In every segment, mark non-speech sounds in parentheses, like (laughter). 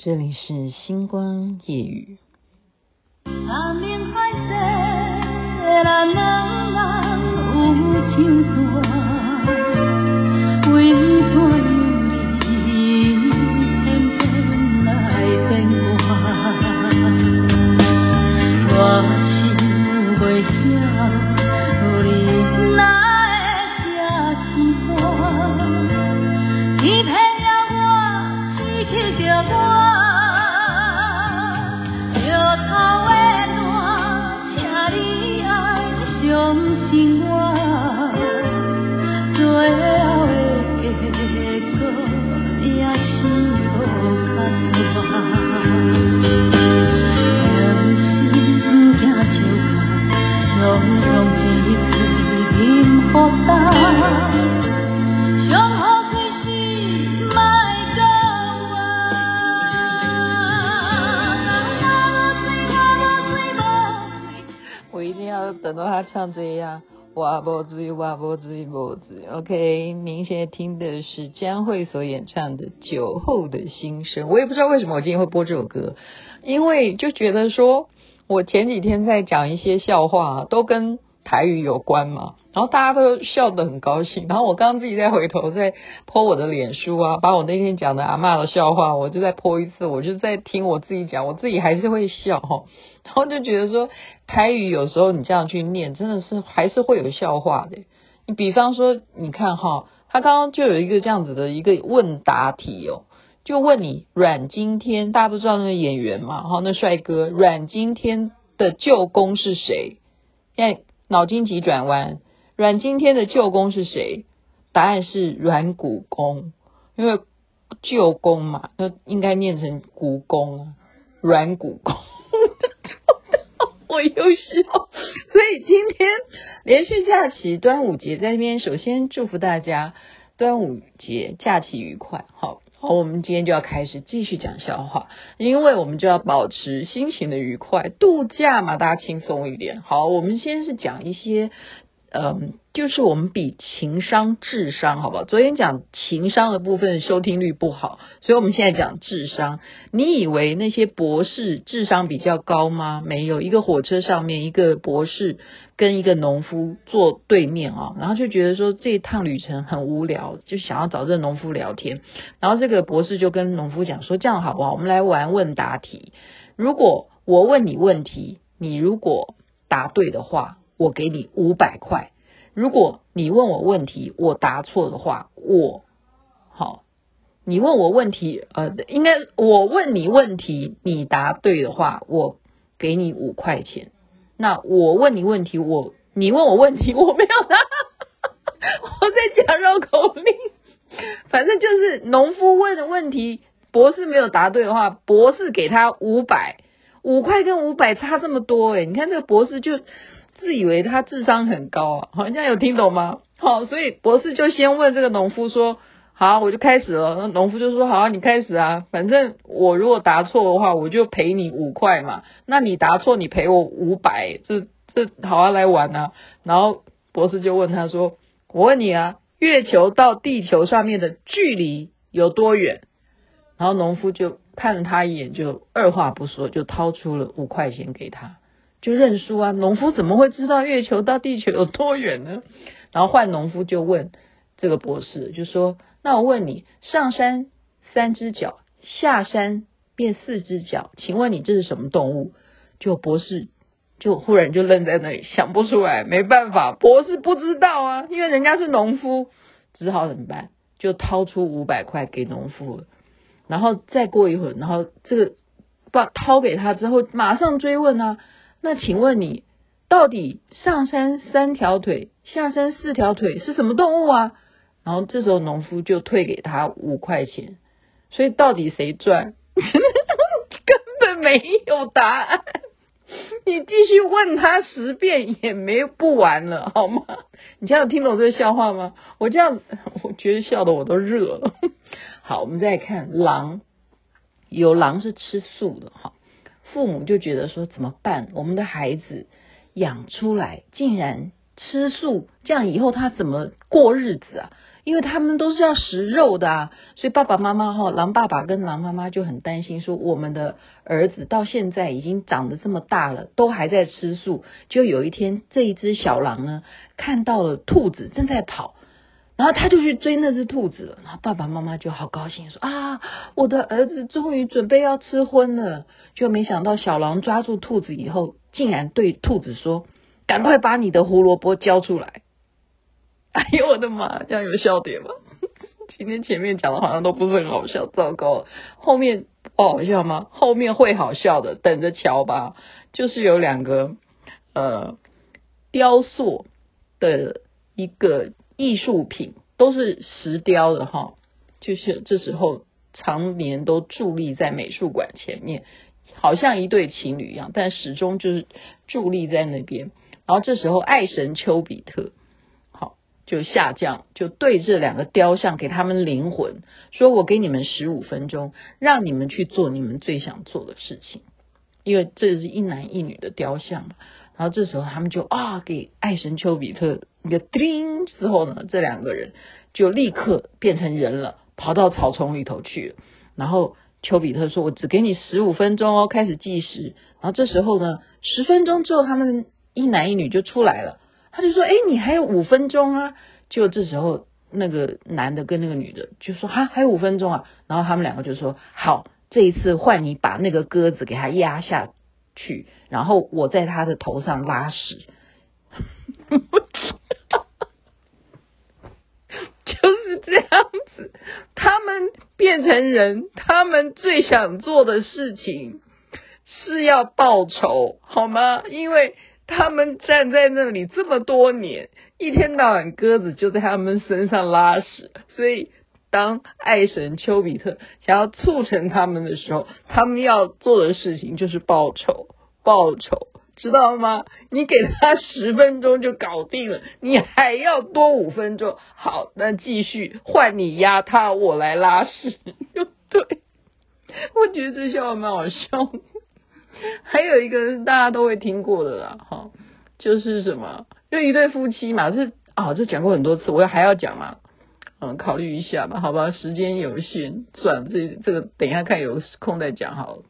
这里是星光夜雨。等到他唱这样，哇不至于，哇不至于，不至于。OK，您现在听的是江蕙所演唱的《酒后的心声》。我也不知道为什么我今天会播这首歌，因为就觉得说，我前几天在讲一些笑话，都跟台语有关嘛，然后大家都笑得很高兴。然后我刚刚自己再回头再剖我的脸书啊，把我那天讲的阿嬷的笑话，我就再剖一次，我就在听我自己讲，我自己还是会笑哈。(laughs) 然后就觉得说，台语有时候你这样去念，真的是还是会有笑话的。你比方说，你看哈，他刚刚就有一个这样子的一个问答题哦，就问你阮经天，大家都知道那个演员嘛，哈，那帅哥阮经天的舅公是谁？现在脑筋急转弯，阮经天的舅公是谁？答案是阮古公，因为舅公嘛，那应该念成古公啊，阮古公。(laughs) 我又笑，所以今天连续假期端午节在那边，首先祝福大家端午节假期愉快。好，好，我们今天就要开始继续讲笑话，因为我们就要保持心情的愉快，度假嘛，大家轻松一点。好，我们先是讲一些。嗯，就是我们比情商、智商，好不好？昨天讲情商的部分收听率不好，所以我们现在讲智商。你以为那些博士智商比较高吗？没有，一个火车上面一个博士跟一个农夫坐对面啊，然后就觉得说这一趟旅程很无聊，就想要找这个农夫聊天。然后这个博士就跟农夫讲说：“这样好不好？我们来玩问答题。如果我问你问题，你如果答对的话。”我给你五百块，如果你问我问题，我答错的话，我好，你问我问题，呃，应该我问你问题，你答对的话，我给你五块钱。那我问你问题，我你问我问题，我没有答，我在讲绕口令，反正就是农夫问的问题，博士没有答对的话，博士给他五百，五块跟五百差这么多诶，你看这个博士就。自以为他智商很高啊，(laughs) 好，人家有听懂吗？好，所以博士就先问这个农夫说：“好，我就开始了。”那农夫就说：“好，你开始啊，反正我如果答错的话，我就赔你五块嘛。那你答错，你赔我五百，这这好啊，来玩啊。”然后博士就问他说：“我问你啊，月球到地球上面的距离有多远？”然后农夫就看了他一眼，就二话不说，就掏出了五块钱给他。就认输啊！农夫怎么会知道月球到地球有多远呢？然后换农夫就问这个博士，就说：“那我问你，上山三只脚，下山变四只脚，请问你这是什么动物？”就博士就忽然就愣在那里，想不出来。没办法，博士不知道啊，因为人家是农夫，只好怎么办？就掏出五百块给农夫了。然后再过一会儿，然后这个把掏给他之后，马上追问啊。那请问你，到底上山三条腿，下山四条腿是什么动物啊？然后这时候农夫就退给他五块钱，所以到底谁赚？(laughs) 根本没有答案，你继续问他十遍也没不完了，好吗？你这样听懂这个笑话吗？我这样我觉得笑得我都热了。(laughs) 好，我们再看狼，有狼是吃素的哈。父母就觉得说怎么办？我们的孩子养出来竟然吃素，这样以后他怎么过日子啊？因为他们都是要食肉的啊，所以爸爸妈妈哈，狼爸爸跟狼妈妈就很担心，说我们的儿子到现在已经长得这么大了，都还在吃素。就有一天，这一只小狼呢，看到了兔子正在跑，然后他就去追那只兔子了。然后爸爸妈妈就好高兴，说啊，我的儿子终于准备要吃荤了。就没想到小狼抓住兔子以后，竟然对兔子说：“赶快把你的胡萝卜交出来。”哎呦我的妈！这样有笑点吗？(laughs) 今天前面讲的好像都不是很好笑，糟糕！后面不好笑吗？后面会好笑的，等着瞧吧。就是有两个呃雕塑的一个艺术品，都是石雕的哈。就是这时候常年都伫立在美术馆前面，好像一对情侣一样，但始终就是伫立在那边。然后这时候爱神丘比特。好就下降，就对这两个雕像给他们灵魂，说我给你们十五分钟，让你们去做你们最想做的事情，因为这是一男一女的雕像嘛。然后这时候他们就啊，给爱神丘比特一个叮之后呢，这两个人就立刻变成人了，跑到草丛里头去了。然后丘比特说：“我只给你十五分钟哦，开始计时。”然后这时候呢，十分钟之后，他们一男一女就出来了。他就说：“哎，你还有五分钟啊！”就这时候，那个男的跟那个女的就说：“哈，还有五分钟啊！”然后他们两个就说：“好，这一次换你把那个鸽子给他压下去，然后我在他的头上拉屎。(laughs) ”就是这样子，他们变成人，他们最想做的事情是要报仇，好吗？因为。他们站在那里这么多年，一天到晚鸽子就在他们身上拉屎，所以当爱神丘比特想要促成他们的时候，他们要做的事情就是报仇，报仇，知道吗？你给他十分钟就搞定了，你还要多五分钟。好，那继续换你压他，我来拉屎。对，我觉得这笑话蛮好笑。还有一个大家都会听过的啦，哈，就是什么，就一对夫妻嘛，是啊，这讲过很多次，我要还要讲嘛，嗯，考虑一下吧，好吧，时间有限，算了，这这个等一下看有空再讲好了。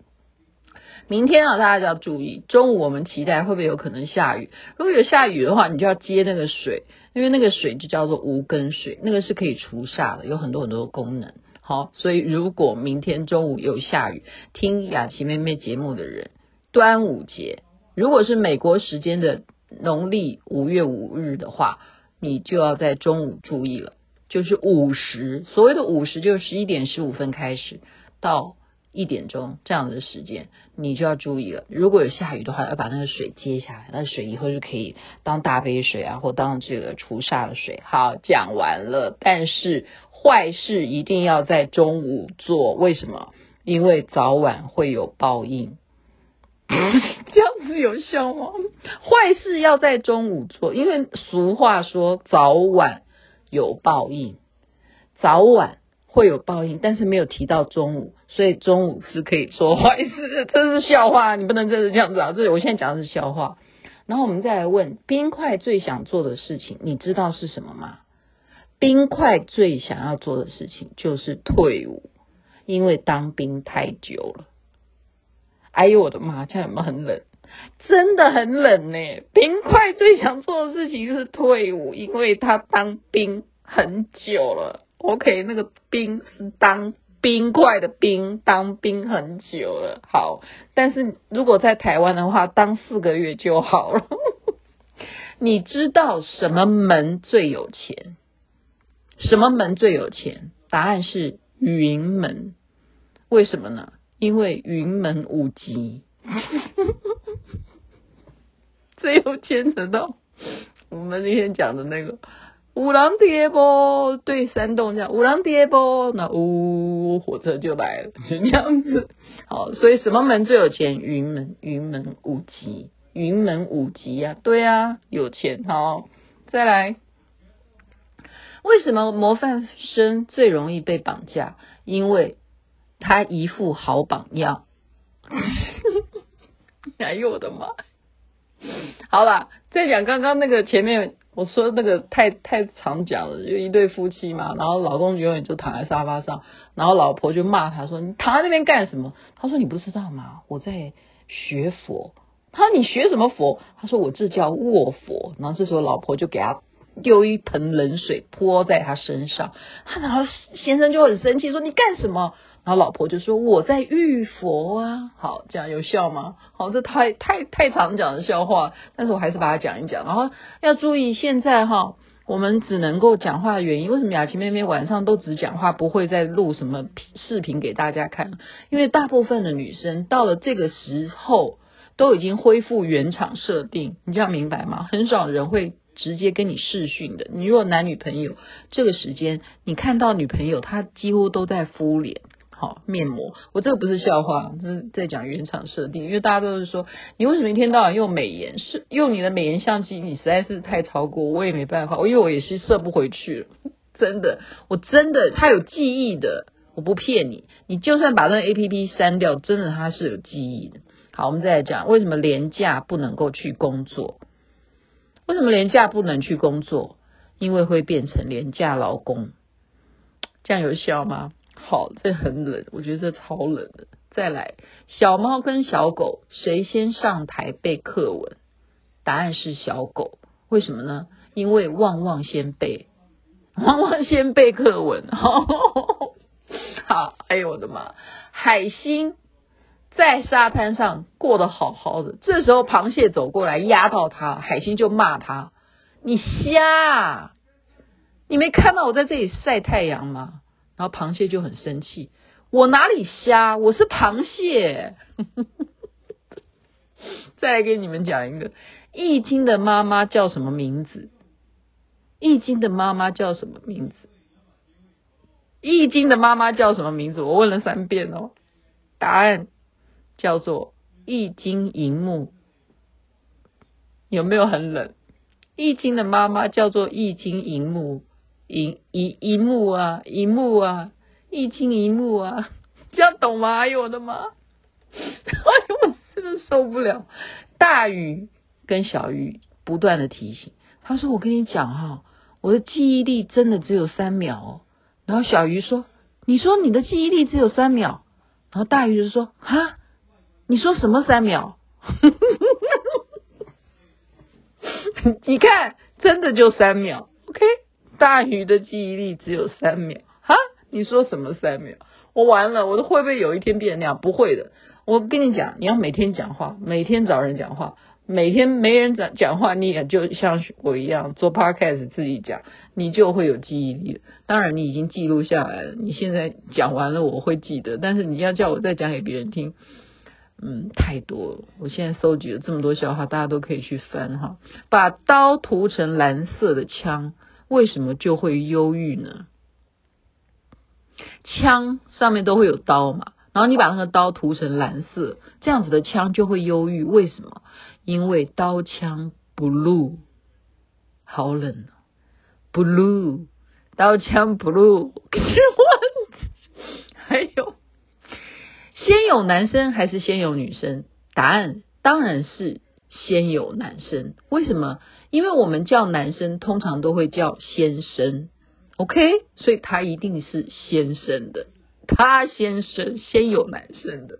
明天啊，大家就要注意，中午我们期待会不会有可能下雨？如果有下雨的话，你就要接那个水，因为那个水就叫做无根水，那个是可以除煞的，有很多很多的功能。好，所以如果明天中午有下雨，听雅琪妹妹节目的人。端午节，如果是美国时间的农历五月五日的话，你就要在中午注意了，就是午时。所谓的午时，就是十一点十五分开始到一点钟这样的时间，你就要注意了。如果有下雨的话，要把那个水接下来，那水以后就可以当大杯水啊，或当这个除煞的水。好，讲完了。但是坏事一定要在中午做，为什么？因为早晚会有报应。(laughs) 这样子有效吗？坏事要在中午做，因为俗话说早晚有报应，早晚会有报应，但是没有提到中午，所以中午是可以做坏事。这是笑话，你不能真的这样子啊！这我现在讲的是笑话。然后我们再来问，冰块最想做的事情，你知道是什么吗？冰块最想要做的事情就是退伍，因为当兵太久了。哎呦我的妈！这样有没有很冷？真的很冷呢。冰块最想做的事情是退伍，因为他当兵很久了。OK，那个冰是当冰块的冰，当兵很久了。好，但是如果在台湾的话，当四个月就好了。(laughs) 你知道什么门最有钱？什么门最有钱？答案是云门。为什么呢？因为云门舞集，(laughs) (laughs) 这又牵扯到我们那天讲的那个五郎爹波，对，山洞这样五郎爹波，那呜、哦、火车就来了，就这样子。好，所以什么门最有钱？云门，云门五级，云门五级呀，对啊，有钱。好，再来，为什么模范生最容易被绑架？因为。他一副好榜样，(laughs) 哎呦我的妈！(sniffs) 好了，再讲刚刚那个前面我说那个太太常讲了，就一对夫妻嘛，然后老公永远就躺在沙发上，然后老婆就骂他说：“你躺在那边干什么？”他说：“你不知道吗？我在学佛。”他说：“你学什么佛？”他说：“我这叫卧佛。”然后这时候老婆就给他丢一盆冷水泼在他身上，他然后先生就很生气说：“你干什么？”然后老婆就说：“我在浴佛啊。”好，这样有效吗？好，这太太太常讲的笑话，但是我还是把它讲一讲。然后要注意，现在哈，我们只能够讲话的原因，为什么雅琪妹妹晚上都只讲话，不会再录什么视频给大家看？因为大部分的女生到了这个时候都已经恢复原厂设定，你这样明白吗？很少人会直接跟你视讯的。你如果男女朋友这个时间，你看到女朋友，她几乎都在敷脸。好面膜，我这个不是笑话，这是在讲原厂设定。因为大家都是说，你为什么一天到晚用美颜？是用你的美颜相机，你实在是太超过，我也没办法。因为我也是设不回去，真的，我真的，它有记忆的，我不骗你。你就算把那个 APP 删掉，真的它是有记忆的。好，我们再来讲，为什么廉价不能够去工作？为什么廉价不能去工作？因为会变成廉价劳工，这样有效吗？好，这很冷，我觉得这超冷的。再来，小猫跟小狗谁先上台背课文？答案是小狗。为什么呢？因为旺旺先背，(laughs) 旺旺先背课文。(laughs) 好，哎呦我的妈！海星在沙滩上过得好好的，这时候螃蟹走过来压到它，海星就骂他：“你瞎！你没看到我在这里晒太阳吗？”然后螃蟹就很生气，我哪里瞎？我是螃蟹。再来给你们讲一个，易经的妈妈叫什么名字？易经的妈妈叫什么名字？易经的妈妈叫什么名字？我问了三遍哦，答案叫做易经荧幕。有没有很冷？易经的妈妈叫做易经荧幕。萤萤萤幕啊，一幕啊，易经萤幕啊，这样懂吗？(laughs) 哎呦我的妈！哎呦我真的受不了。大鱼跟小鱼不断的提醒，他说：“我跟你讲哈，我的记忆力真的只有三秒哦。”然后小鱼说：“你说你的记忆力只有三秒？”然后大鱼就说：“哈，你说什么三秒？” (laughs) 你看，真的就三秒。OK。大鱼的记忆力只有三秒，哈？你说什么三秒？我完了，我都会不会有一天变那样？不会的。我跟你讲，你要每天讲话，每天找人讲话，每天没人讲讲话，你也就像我一样做 podcast 自己讲，你就会有记忆力。当然，你已经记录下来了，你现在讲完了，我会记得。但是你要叫我再讲给别人听，嗯，太多了。我现在搜集了这么多笑话，大家都可以去翻哈。把刀涂成蓝色的枪。为什么就会忧郁呢？枪上面都会有刀嘛，然后你把那个刀涂成蓝色，这样子的枪就会忧郁。为什么？因为刀枪 blue，好冷啊，blue，刀枪 blue。(laughs) 还有，先有男生还是先有女生？答案当然是先有男生。为什么？因为我们叫男生，通常都会叫先生，OK，所以他一定是先生的，他先生先有男生的。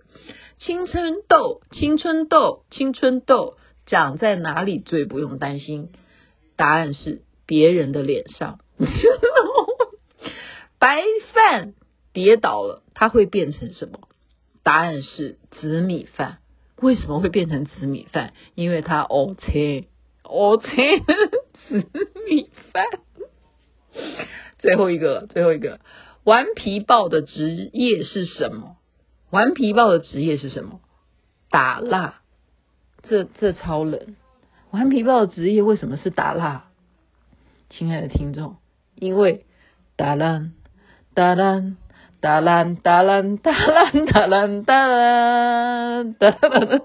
青春痘，青春痘，青春痘长在哪里最不用担心？答案是别人的脸上。(laughs) 白饭跌倒了，它会变成什么？答案是紫米饭。为什么会变成紫米饭？因为它哦切。哦切紫米饭。最后一个，最后一个，顽皮豹的职业是什么？顽皮豹的职业是什么？打蜡。这这超冷。顽皮豹的职业为什么是打蜡？亲爱的听众，因为打烂打烂打烂打烂打烂打烂打烂打烂。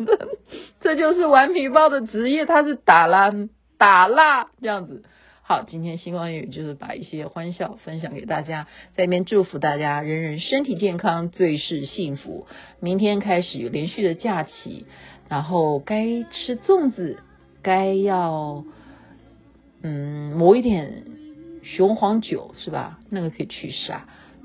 这就是顽皮豹的职业，他是打烂打蜡这样子。好，今天星光雨就是把一些欢笑分享给大家，在这边祝福大家人人身体健康，最是幸福。明天开始有连续的假期，然后该吃粽子，该要嗯，抹一点雄黄酒是吧？那个可以祛煞。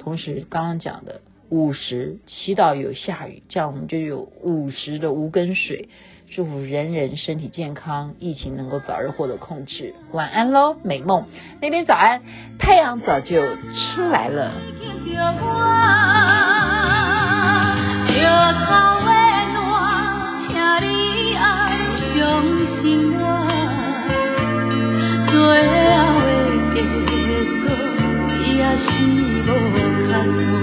同时，刚刚讲的午时祈祷有下雨，这样我们就有午时的无根水。祝福人人身体健康，疫情能够早日获得控制。晚安喽，美梦那边早安，太阳早就出来了。Thank you.